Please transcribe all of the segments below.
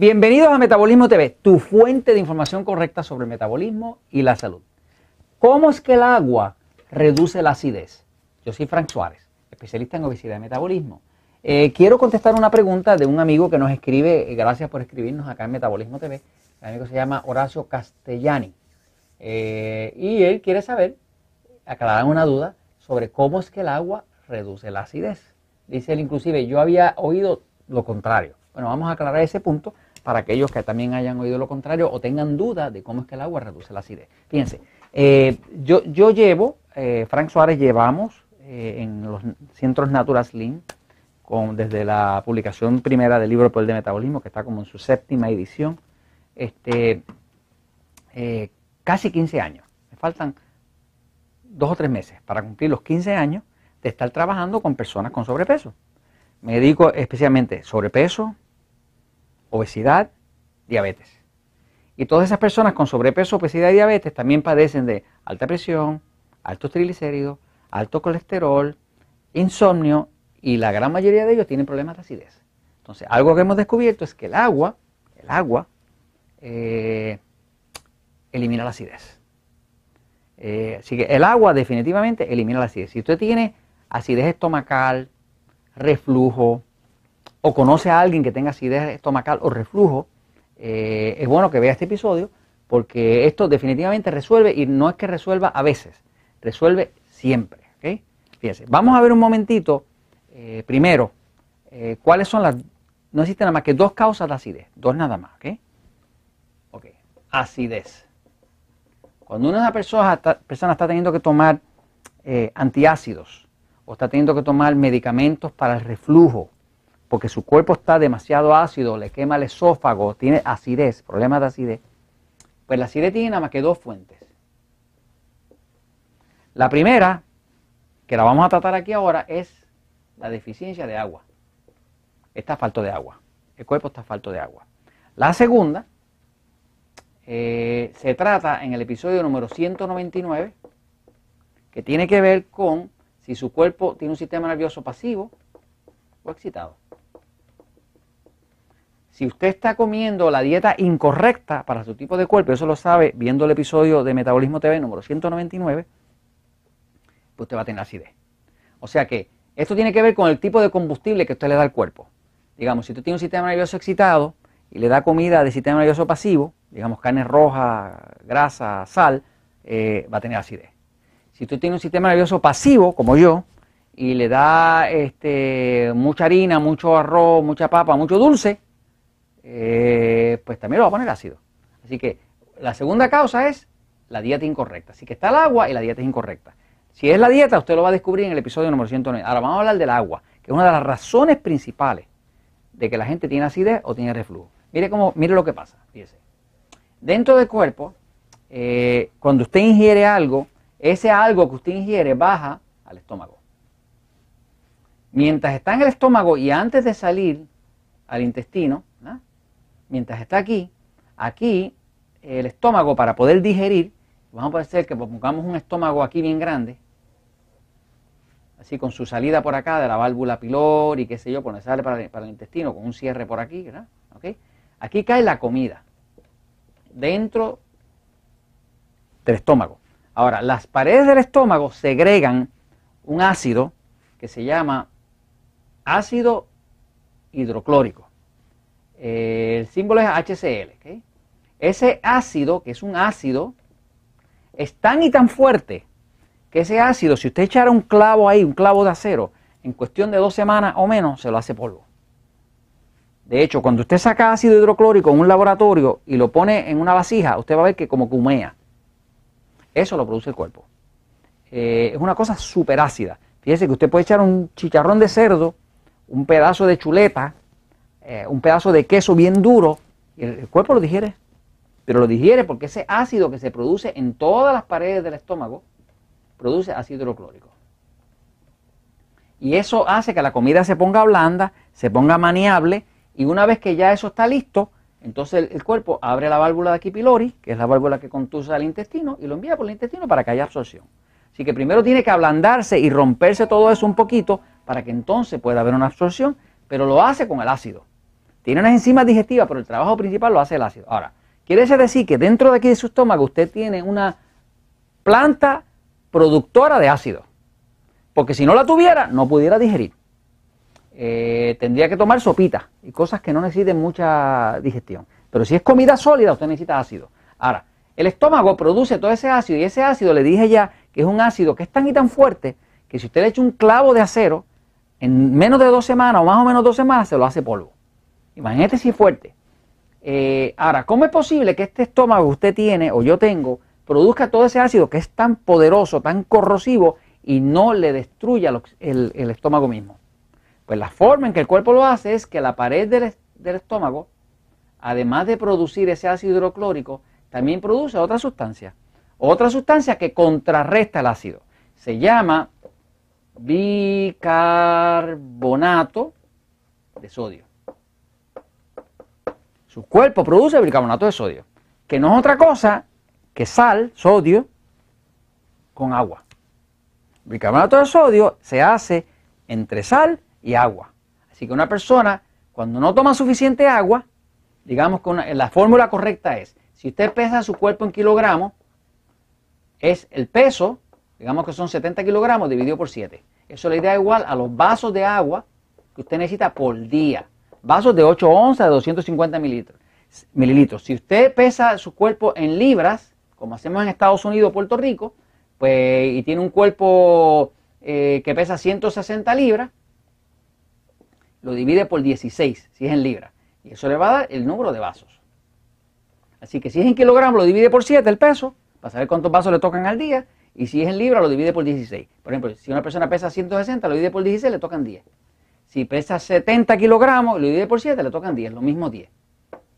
Bienvenidos a Metabolismo TV, tu fuente de información correcta sobre el metabolismo y la salud. ¿Cómo es que el agua reduce la acidez? Yo soy Frank Suárez, especialista en obesidad y metabolismo. Eh, quiero contestar una pregunta de un amigo que nos escribe, eh, gracias por escribirnos acá en Metabolismo TV. El amigo se llama Horacio Castellani. Eh, y él quiere saber, aclarar una duda sobre cómo es que el agua reduce la acidez. Dice él inclusive, yo había oído lo contrario. Bueno, vamos a aclarar ese punto para aquellos que también hayan oído lo contrario o tengan duda de cómo es que el agua reduce la acidez. Fíjense, yo, yo llevo, Frank Suárez llevamos en los centros Natural Slim, desde la publicación primera del libro Poder de Metabolismo, que está como en su séptima edición, este, eh, casi 15 años. Me faltan dos o tres meses para cumplir los 15 años de estar trabajando con personas con sobrepeso. Me dedico especialmente sobrepeso, obesidad, diabetes. Y todas esas personas con sobrepeso, obesidad y diabetes también padecen de alta presión, altos triglicéridos, alto colesterol, insomnio y la gran mayoría de ellos tienen problemas de acidez. Entonces, algo que hemos descubierto es que el agua, el agua, eh, elimina la acidez. Eh, así que el agua definitivamente elimina la acidez. Si usted tiene acidez estomacal, reflujo, o conoce a alguien que tenga acidez estomacal o reflujo, eh, es bueno que vea este episodio porque esto definitivamente resuelve y no es que resuelva a veces, resuelve siempre. ¿okay? Fíjense, vamos a ver un momentito eh, primero, eh, ¿cuáles son las... No existen nada más que dos causas de acidez, dos nada más, ¿ok? Ok, acidez. Cuando una persona está, persona está teniendo que tomar antiácidos o está teniendo que tomar medicamentos para el reflujo, porque su cuerpo está demasiado ácido, le quema el esófago, tiene acidez, problemas de acidez, pues la acidez tiene nada más que dos fuentes. La primera, que la vamos a tratar aquí ahora, es la deficiencia de agua. Está falto de agua. El cuerpo está falto de agua. La segunda eh, se trata en el episodio número 199, que tiene que ver con si su cuerpo tiene un sistema nervioso pasivo o excitado. Si usted está comiendo la dieta incorrecta para su tipo de cuerpo, eso lo sabe viendo el episodio de Metabolismo TV número 199, pues usted va a tener acidez. O sea que esto tiene que ver con el tipo de combustible que usted le da al cuerpo. Digamos, si usted tiene un sistema nervioso excitado y le da comida de sistema nervioso pasivo, digamos carne roja, grasa, sal, eh, va a tener acidez. Si usted tiene un sistema nervioso pasivo, como yo, y le da este, mucha harina, mucho arroz, mucha papa, mucho dulce, eh, pues también lo va a poner ácido. Así que la segunda causa es la dieta incorrecta. Así que está el agua y la dieta es incorrecta. Si es la dieta, usted lo va a descubrir en el episodio número 109. Ahora vamos a hablar del agua, que es una de las razones principales de que la gente tiene acidez o tiene reflujo. Mire, cómo, mire lo que pasa, fíjese. Dentro del cuerpo, eh, cuando usted ingiere algo, ese algo que usted ingiere baja al estómago. Mientras está en el estómago y antes de salir al intestino, mientras está aquí, aquí el estómago para poder digerir Vamos a hacer que pongamos un estómago aquí bien grande, así con su salida por acá de la válvula pilor y qué sé yo, cuando sale para, el intestino con un cierre por aquí, ¿verdad? Aquí cae la comida dentro del estómago. Ahora, las paredes del estómago segregan un ácido que se llama ácido hidroclórico. El símbolo es HCl. Ese ácido, que es un ácido es tan y tan fuerte que ese ácido, si usted echara un clavo ahí, un clavo de acero, en cuestión de dos semanas o menos, se lo hace polvo. De hecho, cuando usted saca ácido hidroclórico en un laboratorio y lo pone en una vasija, usted va a ver que como humea. Eso lo produce el cuerpo. Eh, es una cosa súper ácida. Fíjese que usted puede echar un chicharrón de cerdo, un pedazo de chuleta, eh, un pedazo de queso bien duro, y el cuerpo lo digiere pero lo digiere porque ese ácido que se produce en todas las paredes del estómago produce ácido hidroclórico. Y eso hace que la comida se ponga blanda, se ponga maniable, y una vez que ya eso está listo, entonces el, cuerpo abre la válvula de aquí pylori, que es la válvula que conduce al intestino, y lo envía por el intestino para que haya absorción. Así que primero tiene que ablandarse y romperse todo eso un poquito para que entonces pueda haber una absorción, pero lo hace con el ácido. Tiene unas enzimas digestivas, pero el trabajo principal lo hace el ácido. Ahora, quiere decir que dentro de aquí de su estómago usted tiene una planta productora de ácido. Porque si no la tuviera, no pudiera digerir. Eh, tendría que tomar sopita y cosas que no necesiten mucha digestión. Pero si es comida sólida, usted necesita ácido. Ahora, el estómago produce todo ese ácido y ese ácido le dije ya que es un ácido que es tan y tan fuerte que si usted le echa un clavo de acero, en menos de dos semanas o más o menos dos semanas se lo hace polvo. Imagínate si fuerte. Eh, ahora, ¿cómo es posible que este estómago que usted tiene o yo tengo produzca todo ese ácido que es tan poderoso, tan corrosivo y no le destruya el, estómago mismo? Pues la forma en que el cuerpo lo hace es que la pared del, del estómago, además de producir ese ácido hidroclórico, también produce otra sustancia. Otra sustancia que contrarresta el ácido. Se llama bicarbonato de sodio. Su cuerpo produce bicarbonato de sodio, que no es otra cosa que sal, sodio, con agua. Bicarbonato de sodio se hace entre sal y agua. Así que una persona, cuando no toma suficiente agua, digamos que la fórmula correcta es, si usted pesa su cuerpo en kilogramos, es el peso, digamos que son 70 kilogramos dividido por 7. Eso le da igual a los vasos de agua que usted necesita por día. Vasos de 8 onzas de 250 mililitros. Si usted pesa su cuerpo en libras, como hacemos en Estados Unidos o Puerto Rico, pues, y tiene un cuerpo eh, que pesa 160 libras, lo divide por 16, si es en libras. Y eso le va a dar el número de vasos. Así que si es en kilogramos, lo divide por 7 el peso, para saber cuántos vasos le tocan al día, y si es en libra, lo divide por 16. Por ejemplo, si una persona pesa 160, lo divide por 16, le tocan 10. Si pesa 70 kilogramos, lo divide por 7, le tocan 10, lo mismo 10.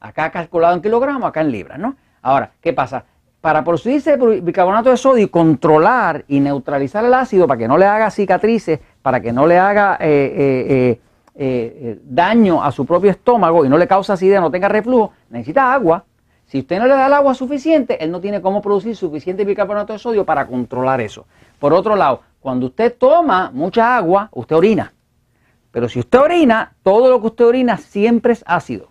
Acá calculado en kilogramos, acá en libras, ¿no? Ahora, ¿qué pasa? Para producirse bicarbonato de sodio y controlar y neutralizar el ácido para que no le haga cicatrices, para que no le haga eh, eh, eh, daño a su propio estómago y no le cause acidez, no tenga reflujo, necesita agua. Si usted no le da el agua suficiente, él no tiene cómo producir suficiente bicarbonato de sodio para controlar eso. Por otro lado, cuando usted toma mucha agua, usted orina. Pero si usted orina, todo lo que usted orina siempre es ácido.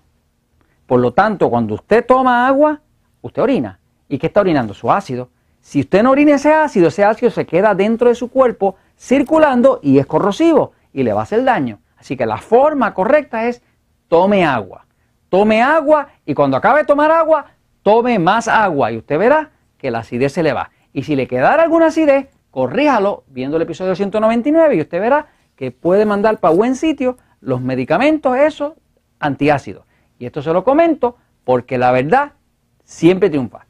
Por lo tanto, cuando usted toma agua, usted orina. ¿Y qué está orinando? Su ácido. Si usted no orina ese ácido, ese ácido se queda dentro de su cuerpo circulando y es corrosivo y le va a hacer daño. Así que la forma correcta es tome agua tome agua y cuando acabe de tomar agua, tome más agua y usted verá que la acidez se le va. Y si le quedara alguna acidez, corríjalo viendo el episodio 199 y usted verá que puede mandar para buen sitio los medicamentos esos antiácidos. Y esto se lo comento porque la verdad siempre triunfa.